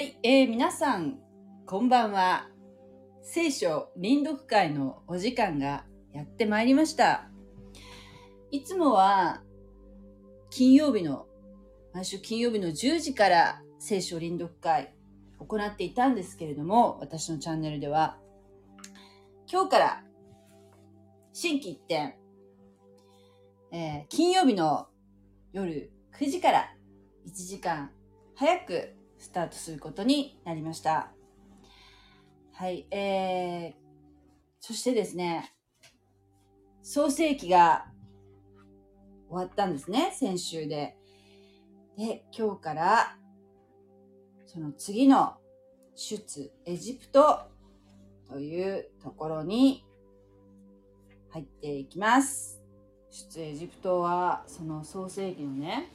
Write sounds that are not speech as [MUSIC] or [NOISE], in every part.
はい、えー、皆さん、こんばんは。聖書臨読会のお時間がやってまいりました。いつもは、金曜日の、毎週金曜日の10時から聖書臨読会行っていたんですけれども、私のチャンネルでは、今日から、新規一点、えー金曜日の夜9時から1時間早くスタートすることになりました。はい、えー、そしてですね、創世記が終わったんですね、先週で。で、今日から、その次の出エジプトというところに入っていきます。出エジプトは、その創世記のね、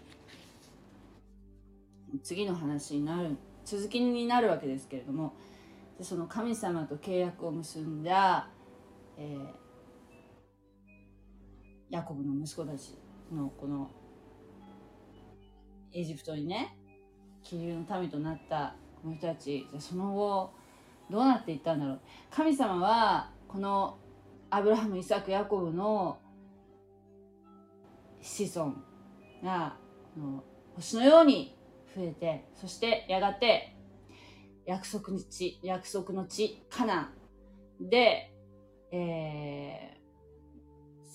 次の話になる続きになるわけですけれどもでその神様と契約を結んだ、えーヤコブの息子たちのこのエジプトにね気流の民となったこの人たちじゃその後どうなっていったんだろう。神様はこのアブラハムイサクヤコブの子孫がこの星のように増えてそしてやがて約束の地約束の地カナン。で、えー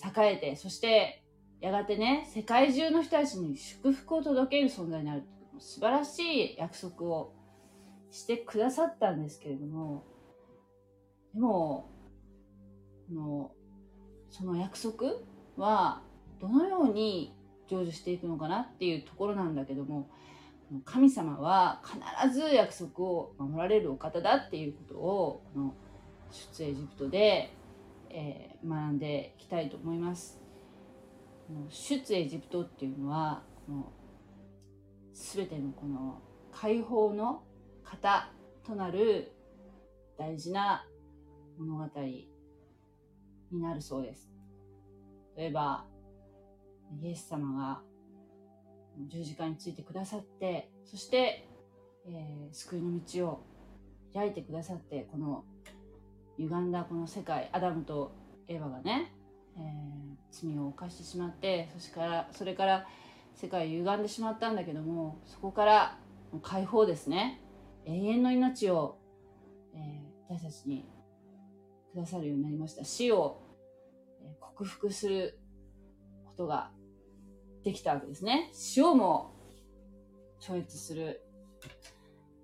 栄えてそしてやがてね世界中の人たちに祝福を届ける存在になる素晴らしい約束をしてくださったんですけれどもでものその約束はどのように成就していくのかなっていうところなんだけども神様は必ず約束を守られるお方だっていうことをこの出エジプトで、えー学んでいきたいと思います。出エジプトっていうのはこの全てのこの解放の型となる大事な物語になるそうです。例えばイエス様が十字架についてくださってそして、えー救いの道を開いてくださってこの歪んだこの世界アダムとエヴァがね、えー罪を犯してしまってそしからそれから世界歪んでしまったんだけどもそこから解放ですね。永遠の命を、えー私たちにくださるようになりました。死を、克服することができたわけですね。塩も超越する、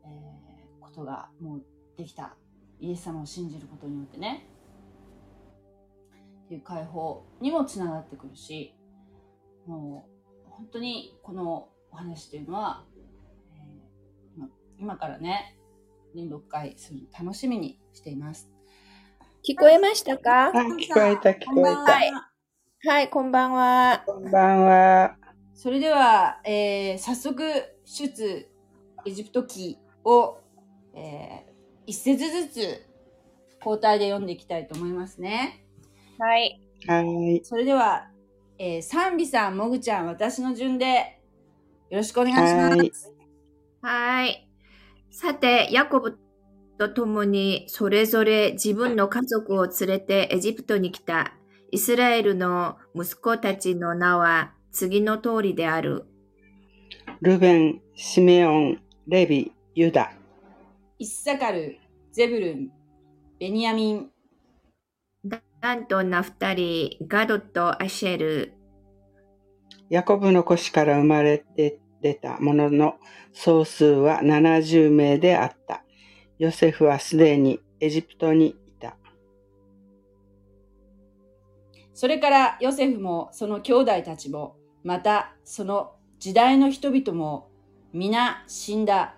えーことがもうできた。イエス様を信じることによってね。っていう解放にもつながってくるし、もう本当にこのお話というのは、えー今今からね、臨読会するの楽しみにしています。聞こえましたか？あ、聞こえた、聞こえた。はいはい、こんばんは。こんばんは。それでは、えー早速、出エジプト記を、えー一節ずつ交代で読んでいきたいと思いますね。はい。はい。それでは、えー、賛美さん、もぐちゃん、私の順でよろしくお願いします。はいはい。さて、ヤコブと共にそれぞれ自分の家族を連れてエジプトに来たイスラエルの息子たちの名は次の通りである。ルベン、シメオン、レビ、ユダ。イッサカル、ゼブルン、ベニヤミン、ダンとナフタリ、ガドとアシェル、ヤコブの腰から生まれて出たものの総数は70名であった。ヨセフはすでにエジプトにそれからヨセフもその兄弟たちも、またその時代の人々も皆死んだ。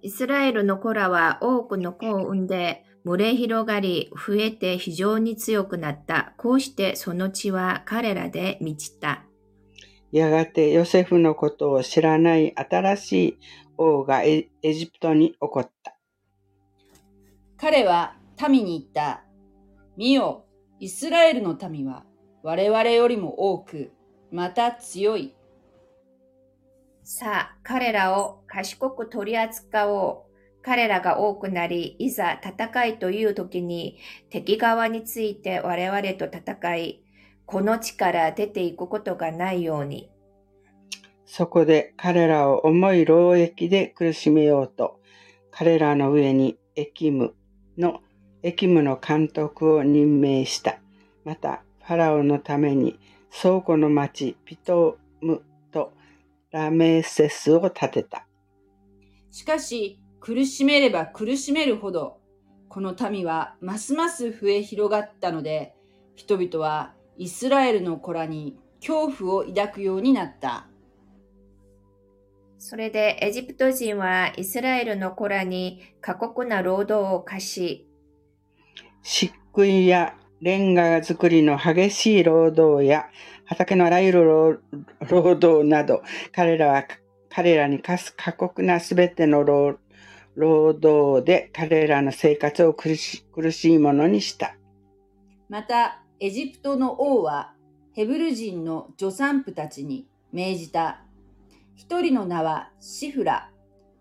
イスラエルの子らは多くの子を産んで、群れ広がり、増えて非常に強くなった。こうしてその地は彼らで満ちた。やがてヨセフのことを知らない新しい王がエエジプトに起こった。彼は民に言った。見よ、イスラエルの民は我々よりも多く、また強い。さあ、彼らを賢く取り扱おう。彼らが多くなり、いざ戦いという時に敵側について我々と戦い、この地から出ていくことがないように。そこで彼らを重い労役で苦しめようと、彼らの上に駅務の、駅務の監督を任命した。また、ファラオのために倉庫の町ピトムとラメーセスを建てた。しかし、苦しめれば苦しめるほど、この民はますます増え広がったので、人々はイスラエルの子らに恐怖を抱くようになった。それでエジプト人はイスラエルの子らに過酷な労働を課し、漆喰やレンガ作りの激しい労働や畑のあらゆる労働など、彼らは彼らに課す過酷なすべての労働で彼らの生活を苦し苦しいものにした。また、エジプトの王はヘブル人の助産婦たちに命じた。一人の名はシフラ、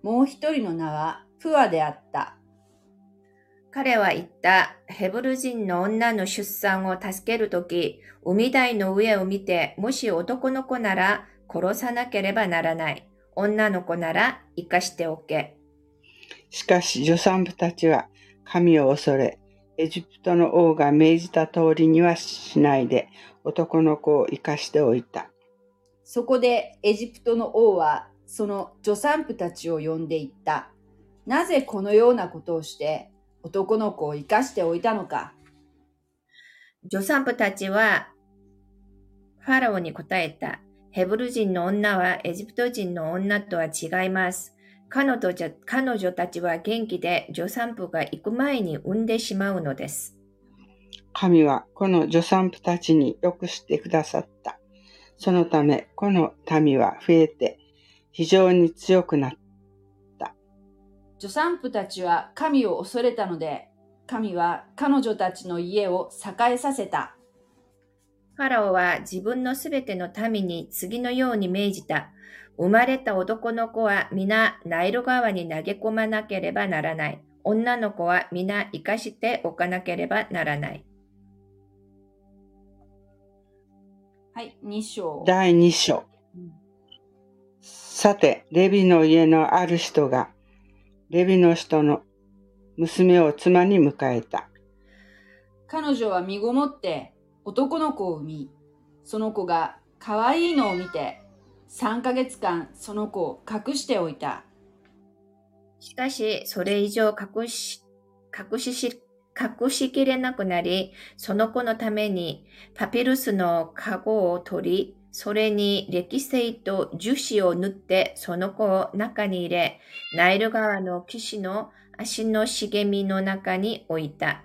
もう一人の名はプアであった。彼は言った。ヘブル人の女の出産を助けるとき、海台の上を見て、もし男の子なら殺さなければならない。女の子なら生かしておけ。しかし、助産婦たちは神を恐れ、エジプトの王が命じた通りにはしないで、男の子を生かしておいた。そこでエジプトの王は、その助産婦たちを呼んでいった。なぜこのようなことをして、男の子を生かしておいたのか。助産婦たちは、ファラオに答えた。ヘブル人の女はエジプト人の女とは違います。彼女彼女たちは元気で助産婦が行く前に産んでしまうのです。神はこの助産婦たちによくしてくださった。そのため、この民は増えて非常に強くなった。助産婦たちは神を恐れたので、神は彼女たちの家を栄えさせた。ファラオは自分のすべての民に次のように命じた。生まれた男の子は皆ナイル川に投げ込まなければならない。女の子は皆生かしておかなければならない。はい、2章。第2章。さて、レビの家のある人がレビの人の娘を妻に迎えた。彼女は身ごもって男の子を産み、その子が可愛いのを見て、3ヶ月間その子を隠しておいた。しかし、それ以上隠し、隠しし、隠しきれなくなり、その子のためにパピルスのカゴを取り、それに歴製と樹脂を塗ってその子を中に入れ、ナイル川の岸の足の茂みの中に置いた。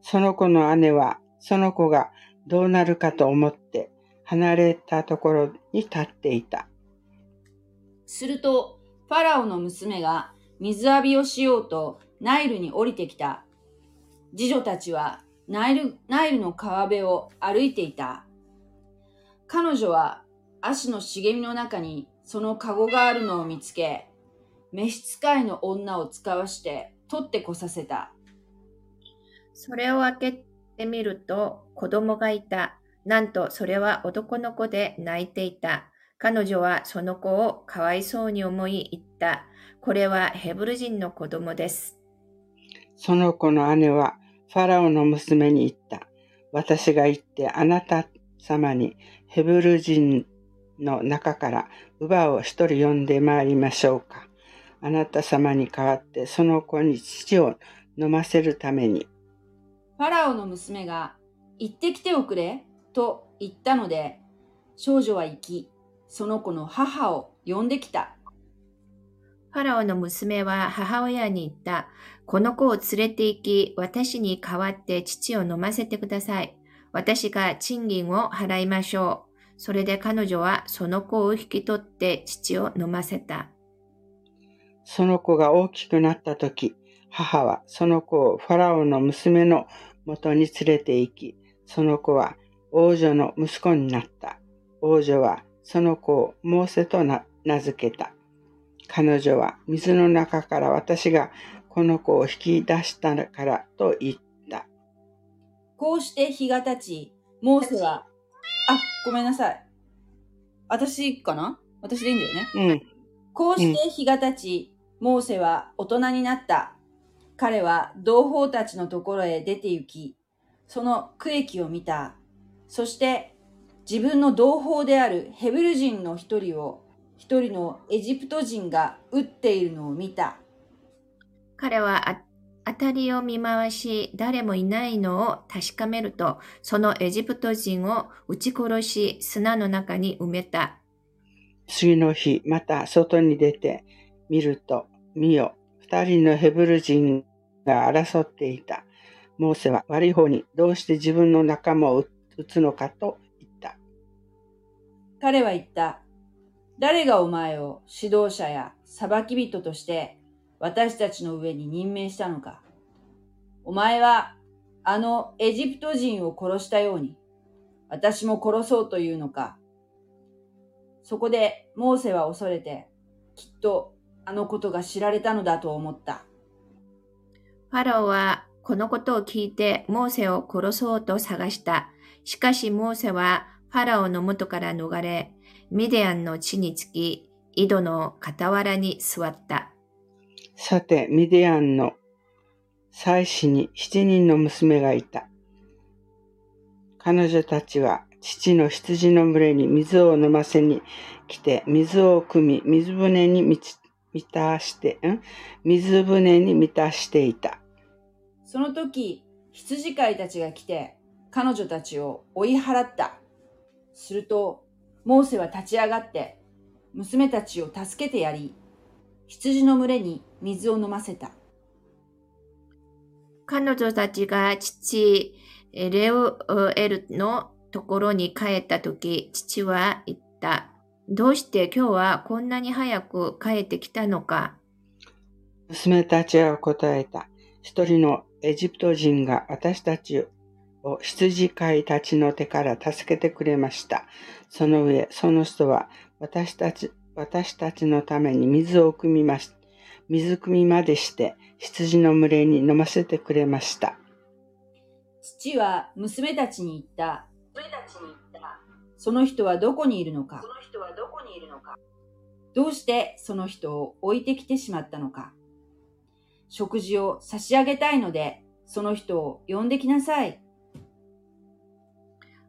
その子の姉は、その子がどうなるかと思って離れたところに立っていた。すると、ファラオの娘が水浴びをしようとナイルに降りてきた。次女たちはナイルナイルの川辺を歩いていた。彼女は足の茂みの中にそのカゴがあるのを見つけ、召使いの女を使わして取ってこさせた。それを開けてみると子供がいた。なんとそれは男の子で泣いていた。彼女はその子をかわいそうに思い言った。これはヘブル人の子供です。その子の姉はファラオの娘に言った。私が行ってあなた様にヘブル人の中から乳母を一人呼んでまいりましょうか。あなた様に代わってその子に父を飲ませるために。ファラオの娘が行ってきておくれと言ったので、少女は行き、その子の母を呼んできた。ファラオの娘は母親に言った。この子を連れて行き、私に代わって父を飲ませてください。私が賃金を払いましょう。それで彼女はその子を引き取って父を飲ませた。その子が大きくなった時、母はその子をファラオの娘のもとに連れて行き、その子は王女の息子になった。王女はその子をモーセと名付けた。彼女は水の中から私がこの子を引き出したからと言った。こうして日が経ち、モーセは、あ、ごめんなさい。私かな？私でいいんだよね。うん。こうして日が経ち、モーセは大人になった。彼は同胞たちのところへ出て行き、その区域を見た。そして自分の同胞であるヘブル人の一人を、一人のエジプト人が撃っているのを見た。彼はあ辺りを見回し、誰もいないのを確かめると、そのエジプト人を撃ち殺し、砂の中に埋めた。次の日、また外に出て見ると、見よ、二人のヘブル人が争っていた。モーセは悪い方にどうして自分の仲間を撃つのかと言った。彼は言った。誰がお前を指導者や裁き人として私たちの上に任命したのか。お前はあのエジプト人を殺したように私も殺そうというのか。そこでモーセは恐れてきっとあのことが知られたのだと思った。ファラオはこのことを聞いてモーセを殺そうと探した。しかしモーセはファラオの元から逃れ、ミディアンの地につき、井戸の傍らに座った。さて、ミディアンの妻子に七人の娘がいた。彼女たちは父の羊の群れに水を飲ませに来て、水を汲み、水舟に満たして、ん？水舟に満たしていた。その時、羊飼いたちが来て、彼女たちを追い払った。すると、モーセは立ち上がって、娘たちを助けてやり、羊の群れに水を飲ませた。彼女たちが父レオエルのところに帰った時、父は言った。どうして今日はこんなに早く帰ってきたのか？娘たちは答えた。一人のエジプト人が私たちを羊飼いたちの手から助けてくれました。その上、その人は私たち、私たちのために水を汲みまし、水汲みまでして羊の群れに飲ませてくれました。父は娘たちに言った。その人はどこにいるのかどうしてその人を置いてきてしまったのか食事を差し上げたいので、その人を呼んできなさい。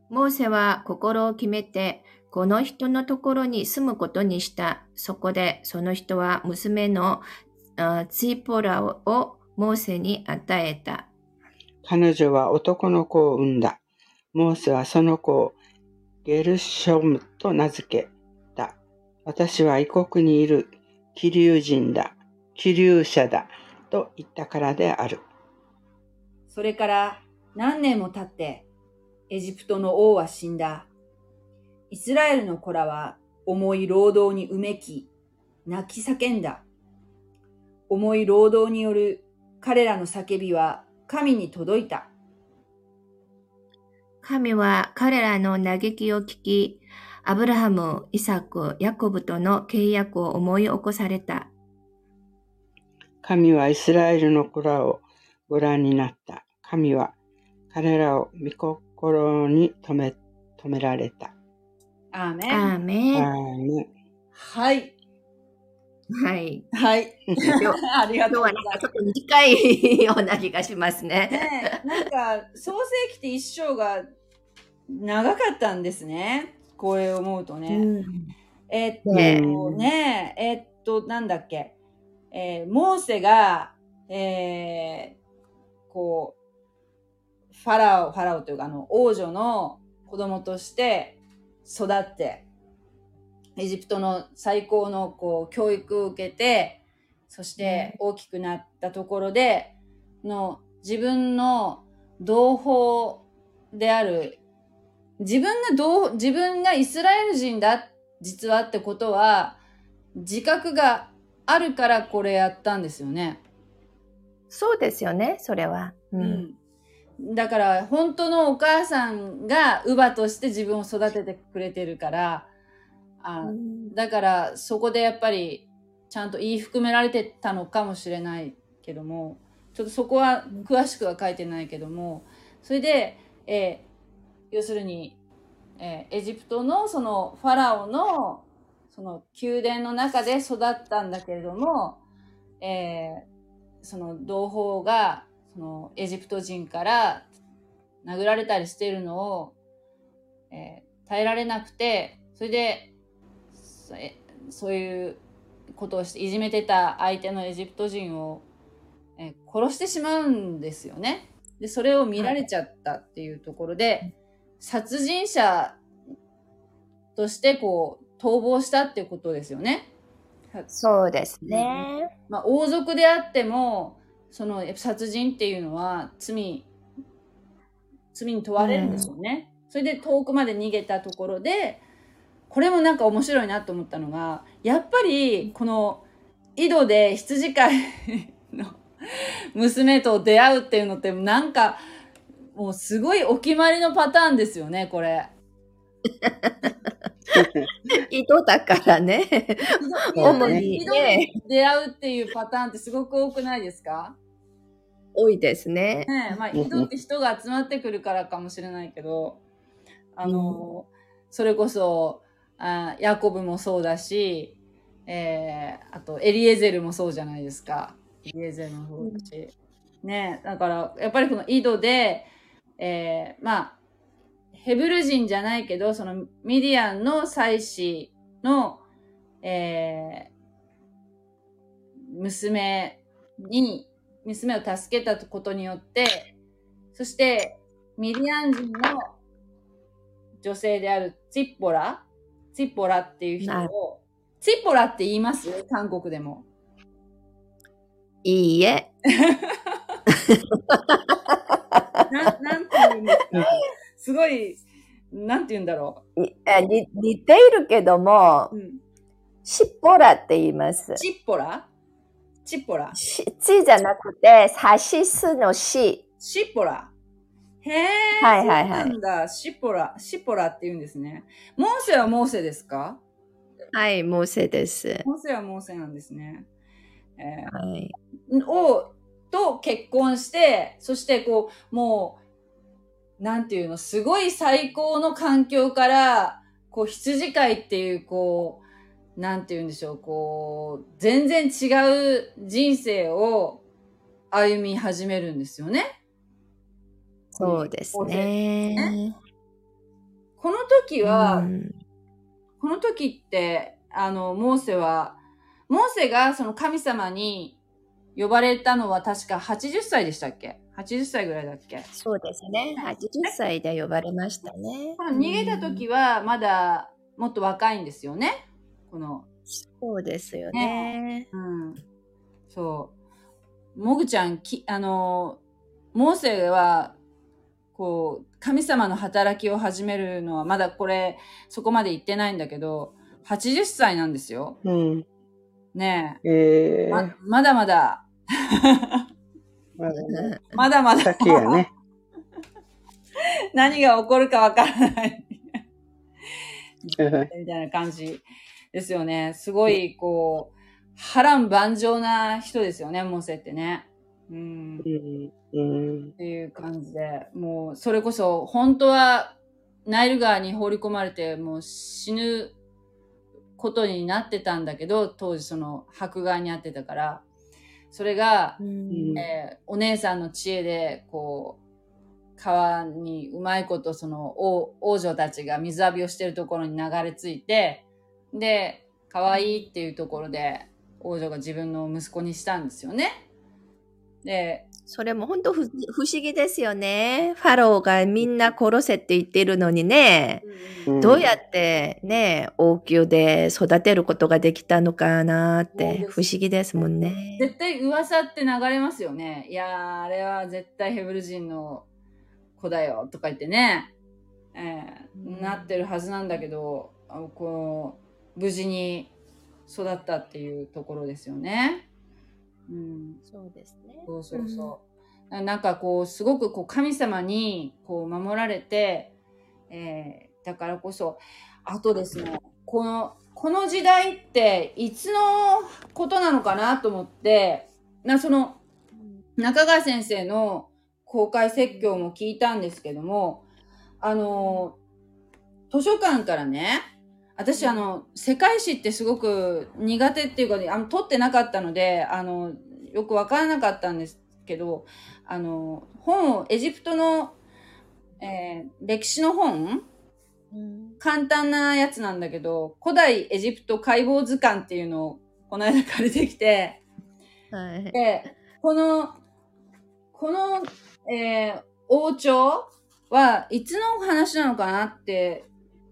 モーセは心を決めて、この人のところに住むことにした。そこでその人は娘のあツイポラをモーセに与えた。彼女は男の子を産んだ。モーセはその子をゲルショムと名付けた。私は異国にいる気流人だ。気流者だ。と言ったからである。それから何年も経って、エジプトの王は死んだ。イスラエルの子らは重い労働にうめき、泣き叫んだ。重い労働による彼らの叫びは神に届いた。神は彼らの嘆きを聞き、アブラハム、イサク、ヤコブとの契約を思い起こされた。神はイスラエルの子らをご覧になった。神は彼らを御心に止め、止められた。アーメン。アーメン。はい。はい。はい。[LAUGHS] ありがとうござ今日はいなんますかちょっと短いような気がしますね。ねえ、なんか、創世記って一生が長かったんですね。これを思うとね。うんえっとねねえ、えっと、なんだっけ。えーモーセが、えーこう、ファラオ、ファラオというか、あの、王女の子供として育って、エジプトの最高のこう教育を受けて、そして大きくなったところで、の自分の同胞である、自分が同、自分がイスラエル人だ、実はってことは、自覚があるからこれやったんですよね。そうですよね、それは。う。うんだから本当のお母さんが乳母として自分を育ててくれてるからあうん。だからそこでやっぱりちゃんと言い含められてたのかもしれないけどもちょっとそこは詳しくは書いてないけどもそれで、えー要するに、えーエジプトのそのファラオのその宮殿の中で育ったんだけれども、えーその同胞がそのエジプト人から殴られたりしているのを、えー耐えられなくてそれでそえそういうことをしていじめてた相手のエジプト人を、えー殺してしまうんですよね。でそれを見られちゃったっていうところで、殺人者としてこう逃亡したっていうことですよね。そうですね。まあ、王族であってもその殺人っていうのは罪罪に問われるんですよね、それで遠くまで逃げたところでこれもなんか面白いなと思ったのがやっぱりこの井戸で羊飼いの [LAUGHS] 娘と出会うっていうのってなんかもうすごいお決まりのパターンですよねこれ。[LAUGHS] [LAUGHS] 井戸だからね。主に井戸で出会うっていうパターンってすごく多くないですか？多いですね。ねえ、まあ、井戸って人が集まってくるからかもしれないけど、あの、それこそ、あヤコブもそうだし、えー、あと、エリエゼルもそうじゃないですか。エリエゼルもそうだし。ねえ、だから、やっぱりこの井戸で、えー、まあ、ヘブル人じゃないけど、そのミディアンの祭司の、えー、娘に、娘を助けたことによって、そして、ミディアン人の女性であるツィッポラツィッポラっていう人なを、ツィッポラって言います？韓国でも。いいえ。ななんて言うんですか？[LAUGHS] すごい、なんて言うんだろいあに似ているけどもう。、うん、しっぽらって言います。チッポラチッポラしちじゃなくて、さしすのし。シッポラへえ、はいはいはいなんだ。シッポラ、シッポラって言うんですね。モーセはモーセですか？はい、モーセです。モーセはモーセなんですね。えはい。ーを、と結婚して、そしてこう、もう、なんていうの、すごい最高の環境から、こう、羊飼いっていう、こう、なんていうんでしょう、こう、全然違う人生を歩み始めるんですよね。そうですね。この時は、うんこの時って、あの、モーセは、モーセがその神様に呼ばれたのは確か80歳でしたっけ ?80 歳ぐらいだっけ？そうですね。80歳で呼ばれましたね。逃げた時はまだもっと若いんですよね？この、そうですよね。うん。そう。もぐちゃん、き、あの、モーセは、こう、神様の働きを始めるのはまだこれ、そこまで言ってないんだけど、80歳なんですよ。うん。ねえ。えー、ままだまだ、まだね。まだまだ、先やね。[LAUGHS] 何が起こるかわからない。うんみたいな感じですよね。すごい、こう、波乱万丈な人ですよね、モーセってね。うん。うん。っていう感じで、もう、それこそ、本当は、ナイル川に放り込まれて、もう死ぬことになってたんだけど、当時その、迫害にあってたから、それが、うんえーお姉さんの知恵で、こう、川にうまいことその王王女たちが水浴びをしてるところに流れ着いて、で、可愛いっていうところで王女が自分の息子にしたんですよね。で、それも本当不不思議ですよね。ファローがみんな殺せって言ってるのにね、うんどうやってね、王宮で育てることができたのかなって不思議ですもんね。絶対噂って流れますよね。いやー、あれは絶対ヘブル人の子だよとか言ってね、えーうんなってるはずなんだけど、こう無事に育ったっていうところですよね。うん、そうですね。そうそうそう。ななんかこう、すごくこう神様にこう守られて、えーだからこそ、あとですね、この、この時代っていつのことなのかなと思って、な、その、中川先生の公開説教も聞いたんですけども、あの、図書館からね、私あの、世界史ってすごく苦手っていうか、ね、あの、取ってなかったので、あの、よくわからなかったんですけど、あの、本を、エジプトの、えー歴史の本簡単なやつなんだけど、古代エジプト解剖図鑑っていうのをこの間借りてきて、はい。で、この、この、えー王朝はいつの話なのかなって、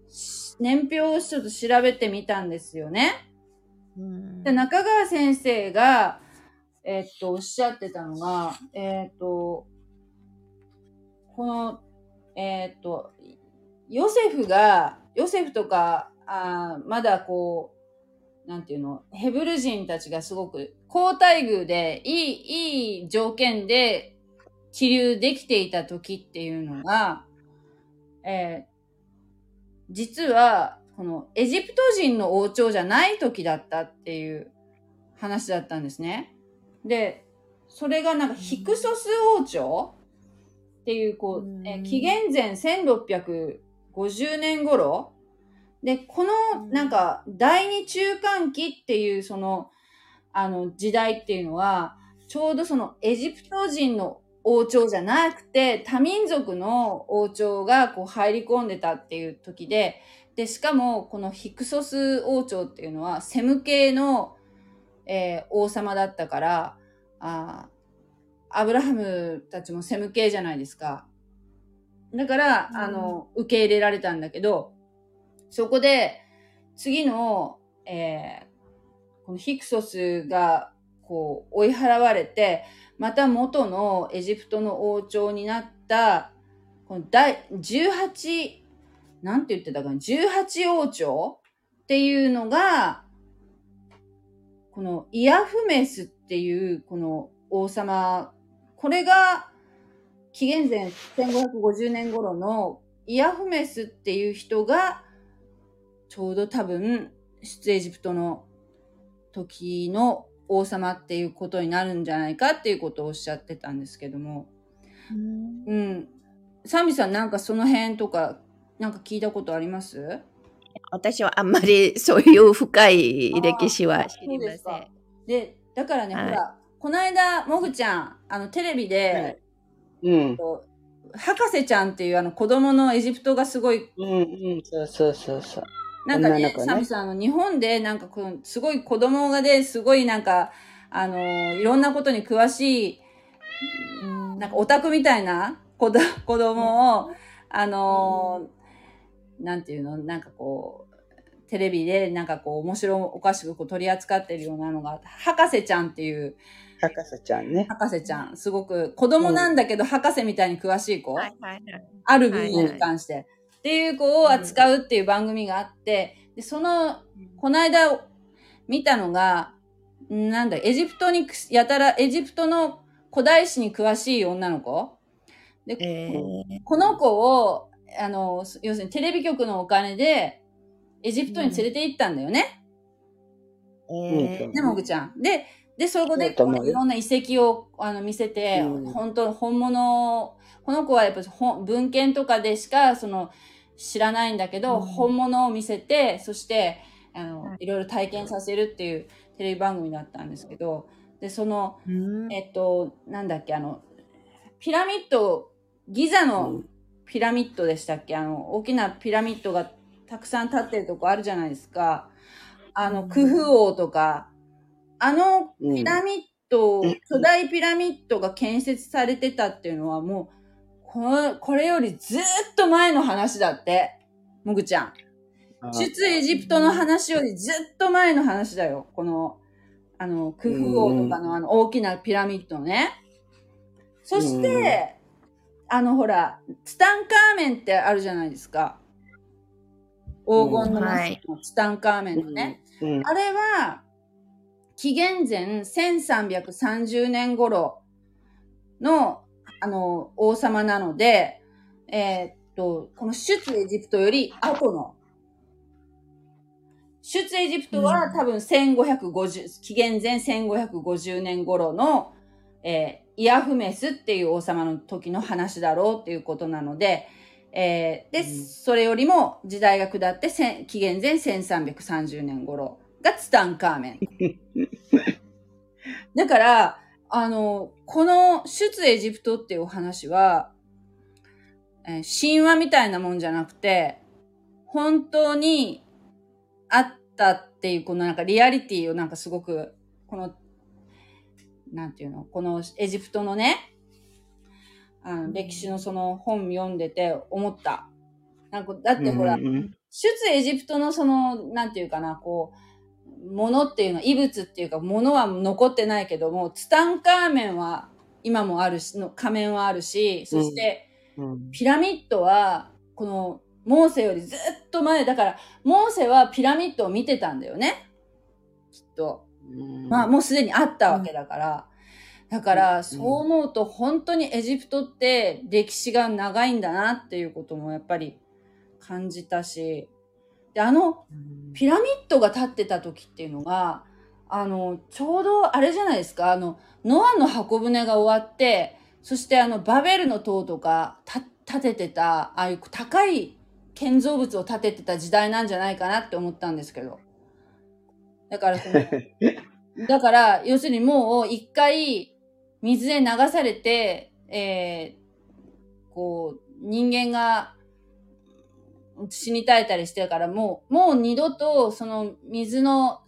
し年表をちょっと調べてみたんですよね。うんで、中川先生が、えーっと、おっしゃってたのが、えーっと、この、えーっと、ヨセフが、ヨセフとか、あーまだこう、なんていうの、ヘブル人たちがすごく、高待遇で、いい、いい条件で、起流できていた時っていうのが、えー実は、このエジプト人の王朝じゃない時だったっていう話だったんですね。で、それがなんかヒクソス王朝っていう、こう、えうん。紀元前1650年頃。で、このなんか第二中間期っていうその、あの時代っていうのは、ちょうどそのエジプト人の王朝じゃなくて、多民族の王朝がこう入り込んでたっていう時で、で、しかもこのヒクソス王朝っていうのはセム系の、えー王様だったから、あーアブラハムたちもセム系じゃないですか。だから、うんあの、受け入れられたんだけど、そこで、次の、えーこのヒクソスが、こう、追い払われて、また元のエジプトの王朝になった、この第18、なんて言ってたかな、18王朝っていうのが、このイヤフメスっていうこの王様、これが紀元前1550年頃のイヤフメスっていう人が、ちょうど多分、出エジプトの時の王様っていうことになるんじゃないかっていうことをおっしゃってたんですけども。うんうん。サミさんなんかその辺とか、なんか聞いたことあります？私はあんまりそういう深い歴史は知りません。でだからね、はいほら、この間、もぐちゃん、あの、テレビで、うん。こう博士ちゃんっていうあの子供のエジプトがすごい、うんうん。そうそうそうそう。なんかね、ね。サミさん、あの、日本でなんかこの、すごい子供がで、すごいなんか、あの、いろんなことに詳しい、うんなんかオタクみたいな子ど [LAUGHS] 子供を、あのーなんていうの、なんかこう、テレビでなんかこう面白おかしくこう取り扱ってるようなのが、博士ちゃんっていう博士ちゃんね。博士ちゃん、すごく子供なんだけど博士みたいに詳しい子、はいはいはい。ある分野に関して、っていう子を扱うっていう番組があって、で、その、この間見たのが、んなんだ、エジプトにくやたら、エジプトの古代史に詳しい女の子。で、えー。この子を、あの、要するにテレビ局のお金で、エジプトに連れて行ったんだよね。えーね、もぐちゃん。で、で、そこでそういろんな遺跡をあの見せて、うん。本当本物、この子はやっぱ本文献とかでしか、その、知らないんだけど、うん。本物を見せて、そして、あの、はいいろいろ体験させるっていうテレビ番組だったんですけど、で、その、うん。えっと、なんだっけ、あの、ピラミッド、ギザうのん。ピラミッドでしたっけ？あの、大きなピラミッドがたくさん立ってるとこあるじゃないですか。あの、うん。クフ王とか、あのうん。ピラミッド、うん。巨大ピラミッドが建設されてたっていうのはもう、このこれよりずーっと前の話だって。もぐちゃん。出エジプトの話よりずっと前の話だよ。この、あの、クフ王とかのあの大きなピラミッドね。そして、あのほら、ツタンカーメンってあるじゃないですか。黄金のマスクのツタンカーメンのね。うん。あれは、紀元前1330年頃の、あの、王様なので、えーっと、この出エジプトより後の、出エジプトは多分1550、紀元前1550年頃の、えーイアフメスっていう王様の時の話だろうっていうことなので、えーで、うん。それよりも時代が下って紀元前1330年頃がツタンカーメン。[LAUGHS] だから、あの、この出エジプトっていうお話は、えー神話みたいなもんじゃなくて、本当にあったっていう、このなんかリアリティをなんかすごく、この、なんていうの、このエジプトのね、あの歴史のその本読んでて思った。なんか、だってほら、うんうん出エジプトのその、なんていうかな、こう、ものっていうのは、異物っていうか、ものは残ってないけども、ツタンカーメンは今もあるし、の仮面はあるし、そして、うんピラミッドは、この、モーセよりずっと前、だから、モーセはピラミッドを見てたんだよね。きっと。うんまあ、もうすでにあったわけだから。だかうんら、そう思うと、本当にエジプトって歴史が長いんだなっていうこともやっぱり感じたし、で、あの、ピラミッドが建ってた時っていうのが、あの、ちょうどあれじゃないですか、あの、ノアの箱舟が終わって、そしてあの、バベルの塔とかた建ててた、ああいう高い建造物を建ててた時代なんじゃないかなって思ったんですけど。だからその、[LAUGHS] だから、要するにもう一回水で流されて、えー、こう、人間が死に絶えたりしてるから、もう、もう二度とその水の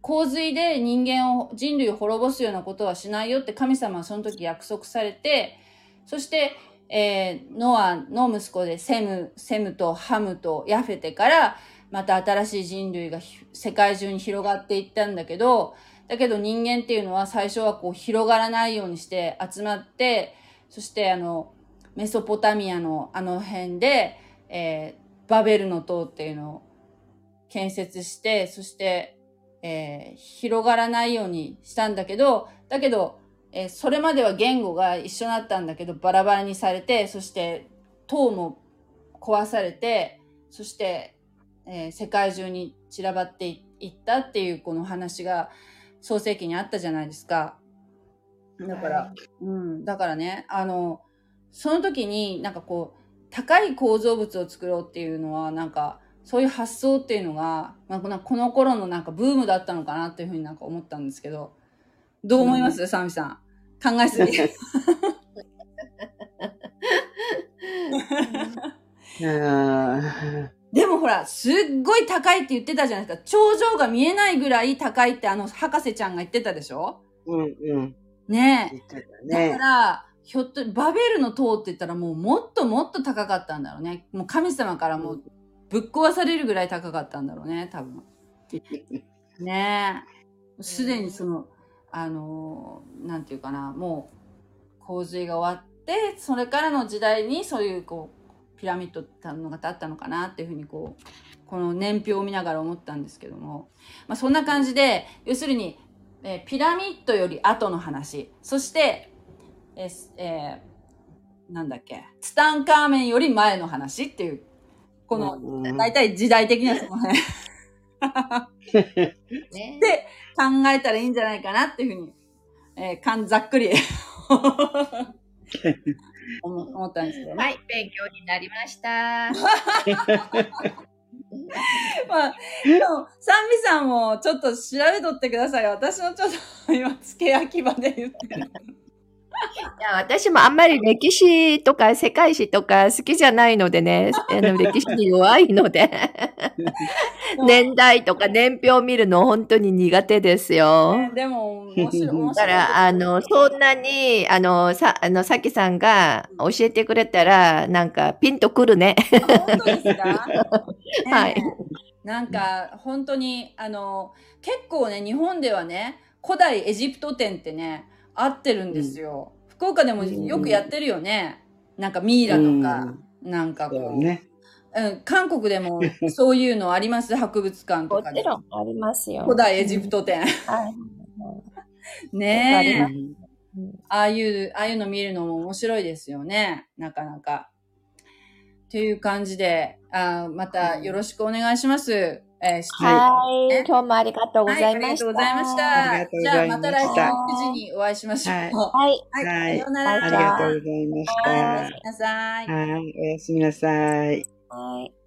洪水で人間を、人類を滅ぼすようなことはしないよって神様はその時約束されて、そして、えーノアの息子でセム、セムとハムとヤフェテから、また新しい人類が世界中に広がっていったんだけど、だけど人間っていうのは最初はこう広がらないようにして集まって、そしてあの、メソポタミアのあの辺で、えーバベルの塔っていうのを建設して、そして、えー広がらないようにしたんだけど、だけど、えーそれまでは言語が一緒だったんだけど、バラバラにされて、そして塔も壊されて、そして、えー世界中に散らばっていいったっていうこの話が創世記にあったじゃないですか。だから、はいうん、だからね、あの、その時になんかこう、高い構造物を作ろうっていうのは、なんか、そういう発想っていうのが、まあ、このこの頃のなんかブームだったのかなっていうふうになんか思ったんですけど、どう思います、サミさん。考えすぎ。[LAUGHS] あでもほら、すっごい高いって言ってたじゃないですか。頂上が見えないぐらい高いってあの博士ちゃんが言ってたでしょ？ーうんうん。ねえ。言ってただかね。ら、ひょっと、バベルの塔って言ったらもうもっともっと高かったんだろうね。もう神様からもうぶっ壊されるぐらい高かったんだろうね、多分。[LAUGHS] ねえ。すでにその、あのーなんていうかな、もう洪水が終わって、それからの時代にそういうこう、ピラミッドってのがあったのかなっていうふうにこう、この年表を見ながら思ったんですけども。まあそんな感じで、要するに、えーピラミッドより後の話。そして、ええーなんだっけ、ツタンカーメンより前の話っていう、この、うん大体時代的にはその辺 [LAUGHS] ねで考えたらいいんじゃないかなっていうふうに、えーかんざっくり [LAUGHS] 思思ったんですけどね。はい、勉強になりました。[LAUGHS] まあ、でも、サンビさんもちょっと調べとってくださいよ。私のちょっと今、付け焼き場で言ってる。いや私もあんまり歴史とか世界史とか好きじゃないのでね、あの [LAUGHS] 歴史に弱いので、年代とか年表を見るの本当に苦手ですよ。ねでも、面白い。面白いだから、あの、そんなに、あの、さ、あの、さきさんが教えてくれたら、なんか、ピンとくるね。本当ですか、[LAUGHS] はいなんか、本当に、あの、結構ね、日本ではね、古代エジプト展ってね、合ってるんですよ。福岡でもよくやってるよね。なんかミイラとか、なんかこう、ね。うん、韓国でもそういうのあります、博物館とかで。んありますよ古代エジプト展。はい。[LAUGHS] ねえ。ああいう、ああいうの見るのも面白いですよね。なかなか。っという感じで、あまたよろしくお願いします。えー、質問はい。ね今日もありがとうごはい、ざいました。ありがとうございました。ありがとうごじゃあ、ざいました来週9時にお会いしましょう。はいはい。はい、はいさようなら。ありがとうございました。はいおやすみなさい。はい、おやすみなさい。はい。